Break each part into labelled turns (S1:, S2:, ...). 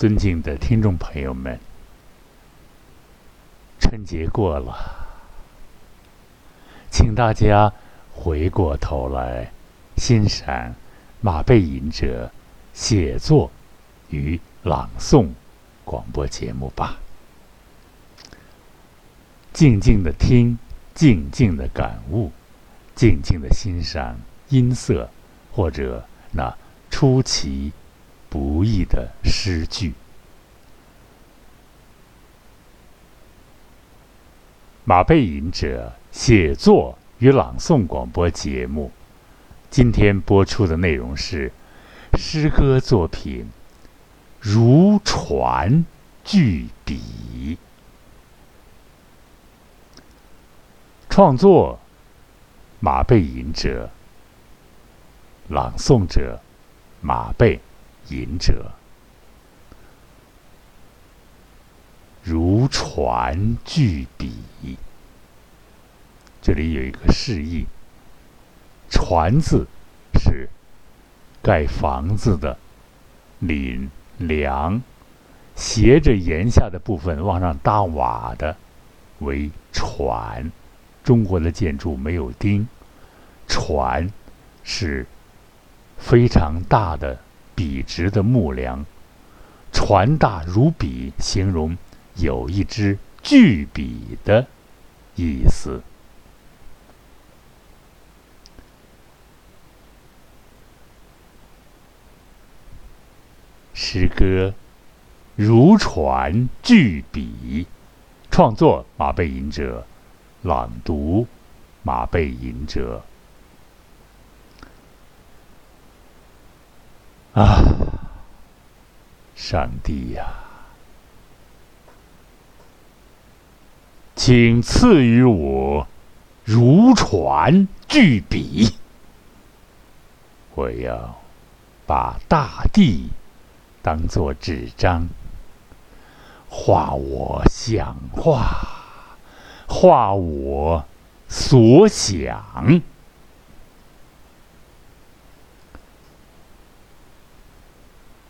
S1: 尊敬的听众朋友们，春节过了，请大家回过头来欣赏马背吟者写作与朗诵广播节目吧。静静的听，静静的感悟，静静的欣赏音色或者那出奇。不易的诗句。马背吟者写作与朗诵广播节目，今天播出的内容是诗歌作品《如船巨笔》，创作马背吟者，朗诵者马背。隐者如船巨笔，这里有一个示意，船字是盖房子的檩梁，斜着檐下的部分往上搭瓦的为船。中国的建筑没有钉，船是非常大的。笔直的木梁，船大如笔，形容有一支巨笔的意思。诗歌如船巨笔，创作马背吟者，朗读马背吟者。啊，上帝呀，请赐予我如船巨笔，我要把大地当作纸张，画我想画，画我所想。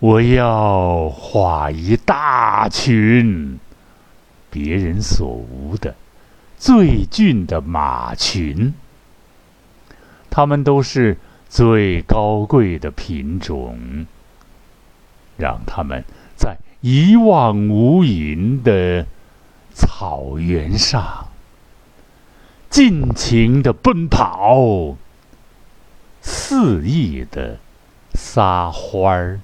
S1: 我要画一大群别人所无的最俊的马群，它们都是最高贵的品种，让它们在一望无垠的草原上尽情的奔跑，肆意的撒欢儿。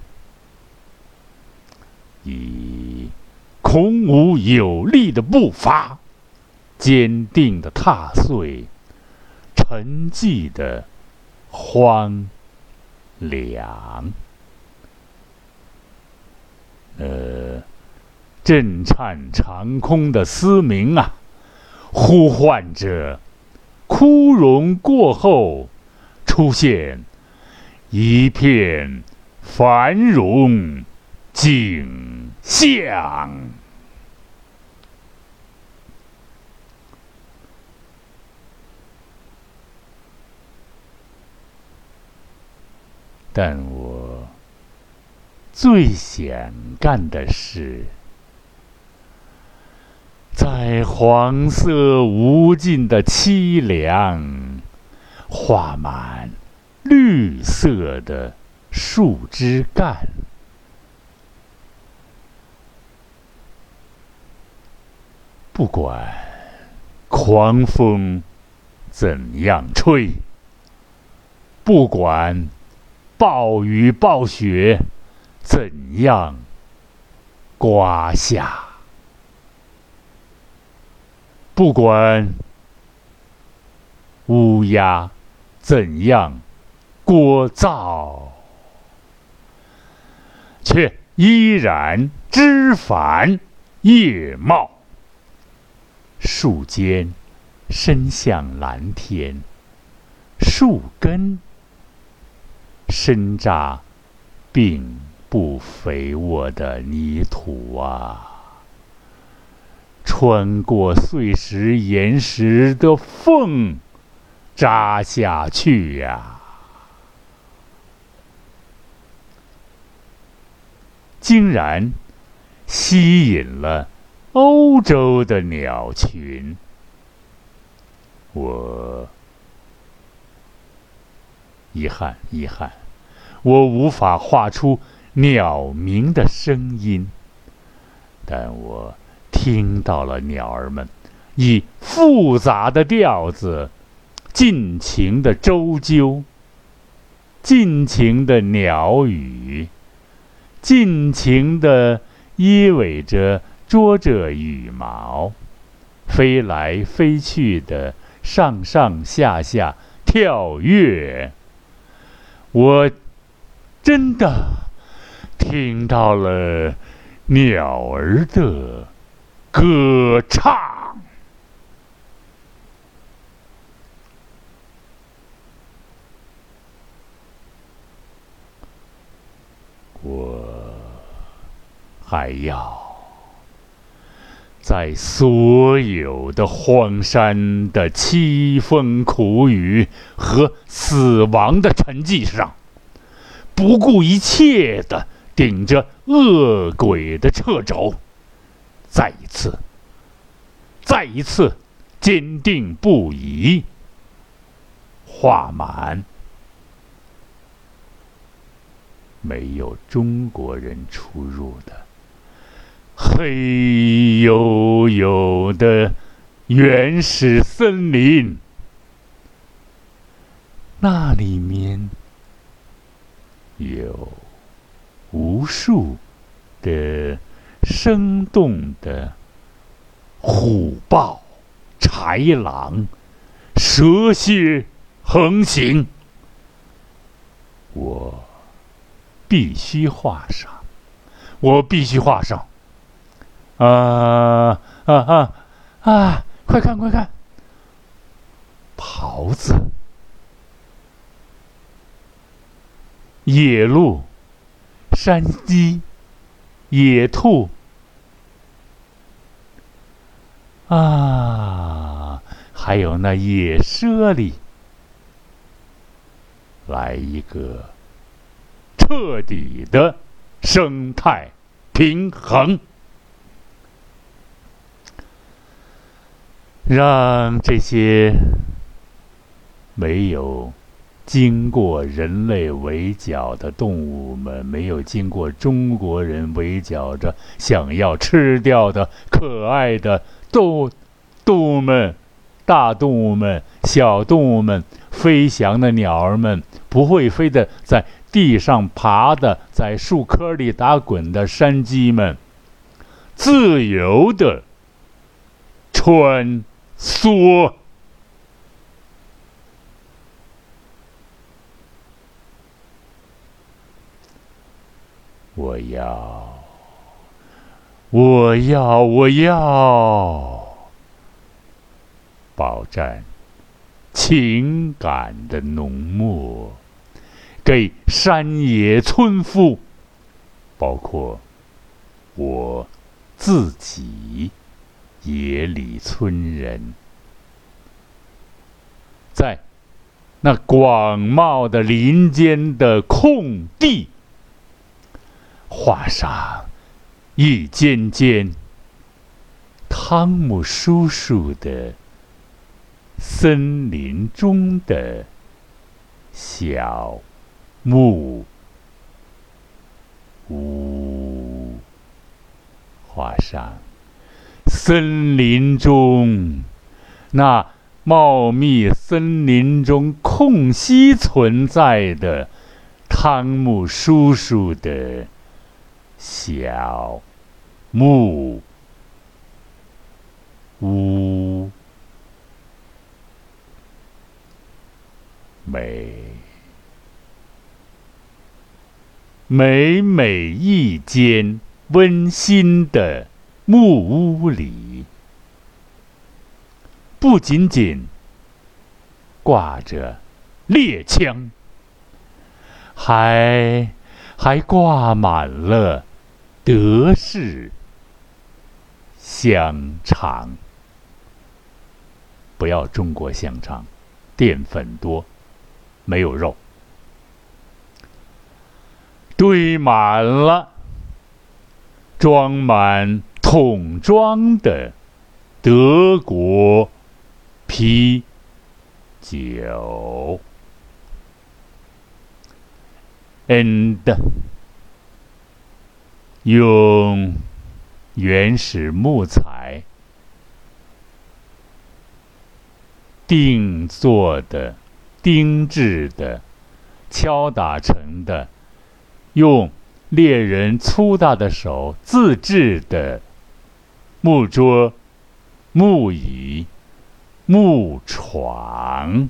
S1: 以孔武有力的步伐，坚定的踏碎，沉寂的荒凉，呃，震颤长空的嘶鸣啊，呼唤着枯荣过后出现一片繁荣。景。象，但我最想干的是，在黄色无尽的凄凉，画满绿色的树枝干。不管狂风怎样吹，不管暴雨暴雪怎样刮下，不管乌鸦怎样聒噪，却依然枝繁叶茂。树尖伸向蓝天，树根深扎并不肥沃的泥土啊，穿过碎石岩石的缝扎下去呀，竟然吸引了欧洲的鸟群。我遗憾，遗憾，我无法画出鸟鸣的声音，但我听到了鸟儿们以复杂的调子尽情的周啾，尽情的鸟语，尽情的依偎着捉着羽毛，飞来飞去的。上上下下跳跃，我真的听到了鸟儿的歌唱。我还要。在所有的荒山的凄风苦雨和死亡的沉寂上，不顾一切的顶着恶鬼的掣肘，再一次，再一次坚定不移，画满没有中国人出入的。黑黝黝的原始森林，那里面有无数的生动的虎豹、豺狼、蛇蝎横行，我必须画上，我必须画上。啊啊啊啊！快看快看，狍子、野鹿、山鸡、野兔啊，还有那野猞猁，来一个彻底的生态平衡。让这些没有经过人类围剿的动物们，没有经过中国人围剿着想要吃掉的可爱的动动物们、大动物们、小动物们、飞翔的鸟儿们、不会飞的在地上爬的、在树棵里打滚的山鸡们，自由的穿。说，我要，我要，我要，保占情感的浓墨，给山野村夫，包括我自己。野里村人，在那广袤的林间的空地，画上一间间汤姆叔叔的森林中的小木屋，画上。森林中，那茂密森林中空隙存在的汤姆叔叔的小木屋，美美美一间温馨的。木屋里不仅仅挂着猎枪，还还挂满了德式香肠。不要中国香肠，淀粉多，没有肉，堆满了。装满桶装的德国啤酒。and 用原始木材定做的、钉制的、敲打成的，用猎人粗大的手自制的木桌、木椅、木床。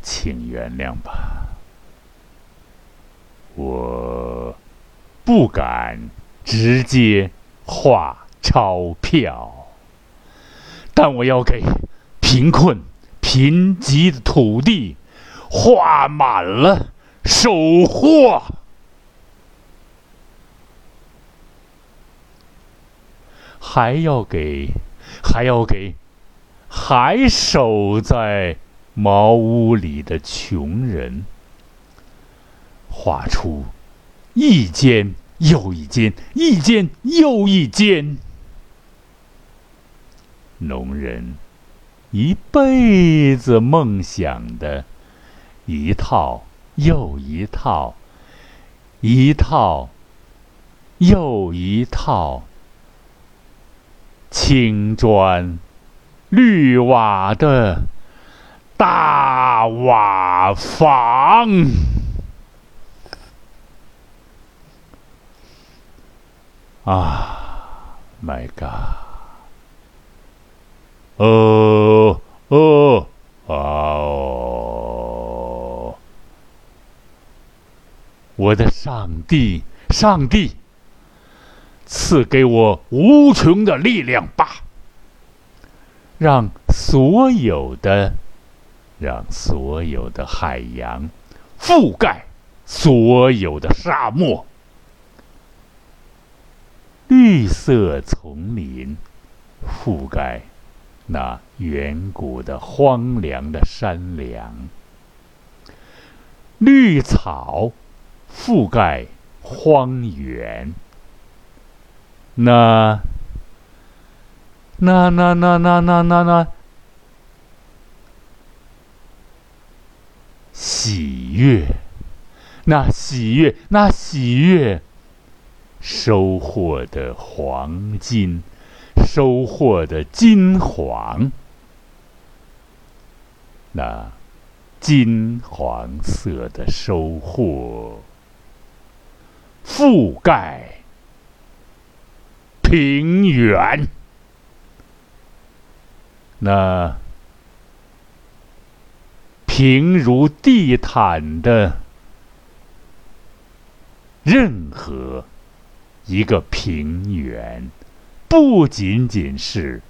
S1: 请原谅吧，我不敢直接画钞票，但我要给贫困贫瘠的土地画满了收获，还要给，还要给，还守在。茅屋里的穷人，画出一间又一间，一间又一间。农人一辈子梦想的一套又一套，一套又一套，青砖绿瓦的。大瓦房啊，My God！哦哦哦！我的上帝，上帝，赐给我无穷的力量吧，让所有的。让所有的海洋覆盖所有的沙漠，绿色丛林覆盖那远古的荒凉的山梁，绿草覆盖荒原，那那那那那那那那。喜悦，那喜悦，那喜悦，收获的黄金，收获的金黄，那金黄色的收获，覆盖平原，那。平如地毯的任何一个平原，不仅仅是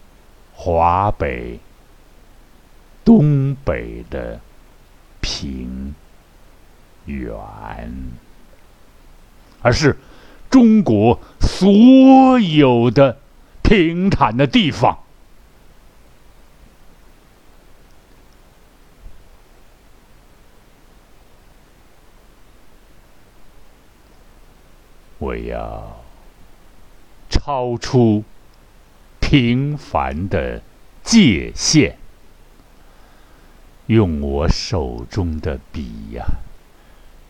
S1: 华北、东北的平原，而是中国所有的平坦的地方。我要超出平凡的界限，用我手中的笔呀，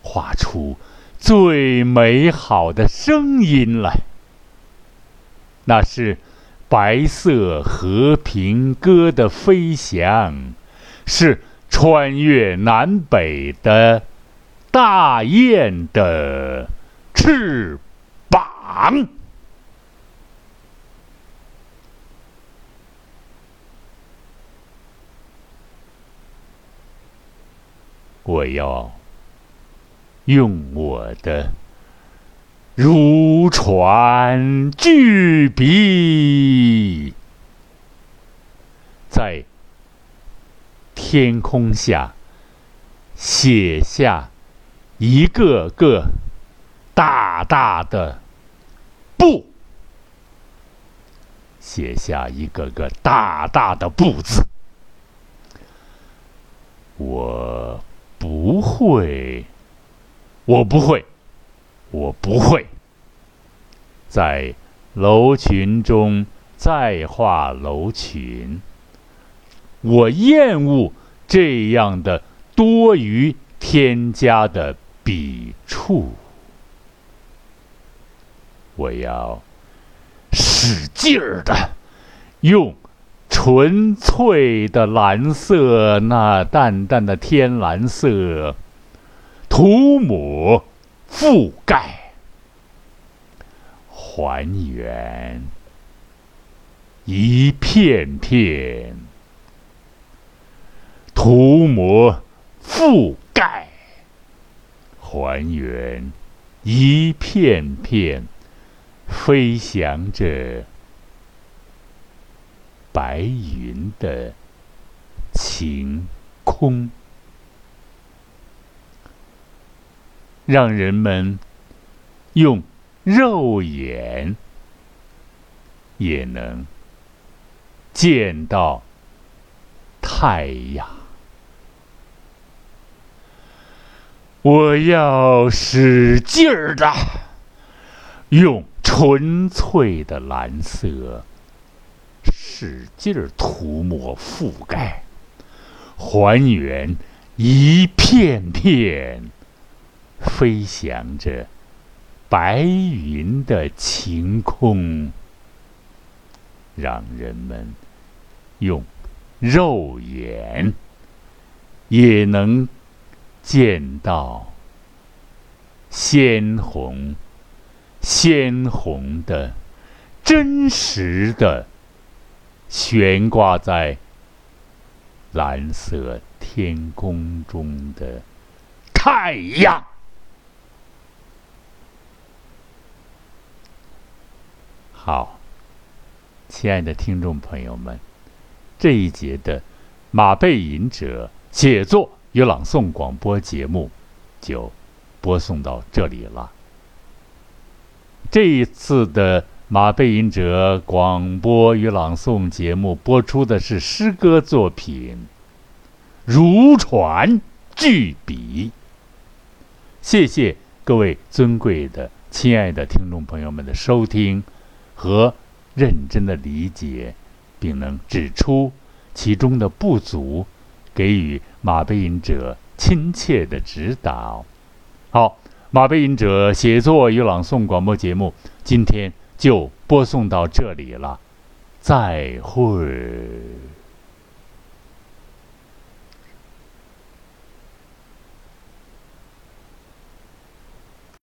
S1: 画出最美好的声音来。那是白色和平鸽的飞翔，是穿越南北的大雁的翅。膀，我要用我的如椽巨笔，在天空下写下一个个大大的。不，写下一个个大大的“不”字。我不会，我不会，我不会，在楼群中再画楼群。我厌恶这样的多余添加的笔触。我要使劲儿的用。纯粹的蓝色，那淡淡的天蓝色，涂抹、覆盖、还原，一片片涂抹、覆盖、还原，一片片飞翔着。白云的晴空，让人们用肉眼也能见到太阳。我要使劲儿的用纯粹的蓝色。使劲儿涂抹、覆盖、还原一片片飞翔着白云的晴空，让人们用肉眼也能见到鲜红、鲜红的、真实的。悬挂在蓝色天空中的太阳。好，亲爱的听众朋友们，这一节的马背吟者写作与朗诵广播节目就播送到这里了。这一次的。马背吟者广播与朗诵节目播出的是诗歌作品《如传巨笔》。谢谢各位尊贵的、亲爱的听众朋友们的收听和认真的理解，并能指出其中的不足，给予马背吟者亲切的指导。好，马背吟者写作与朗诵广播节目今天。就播送到这里了，再会。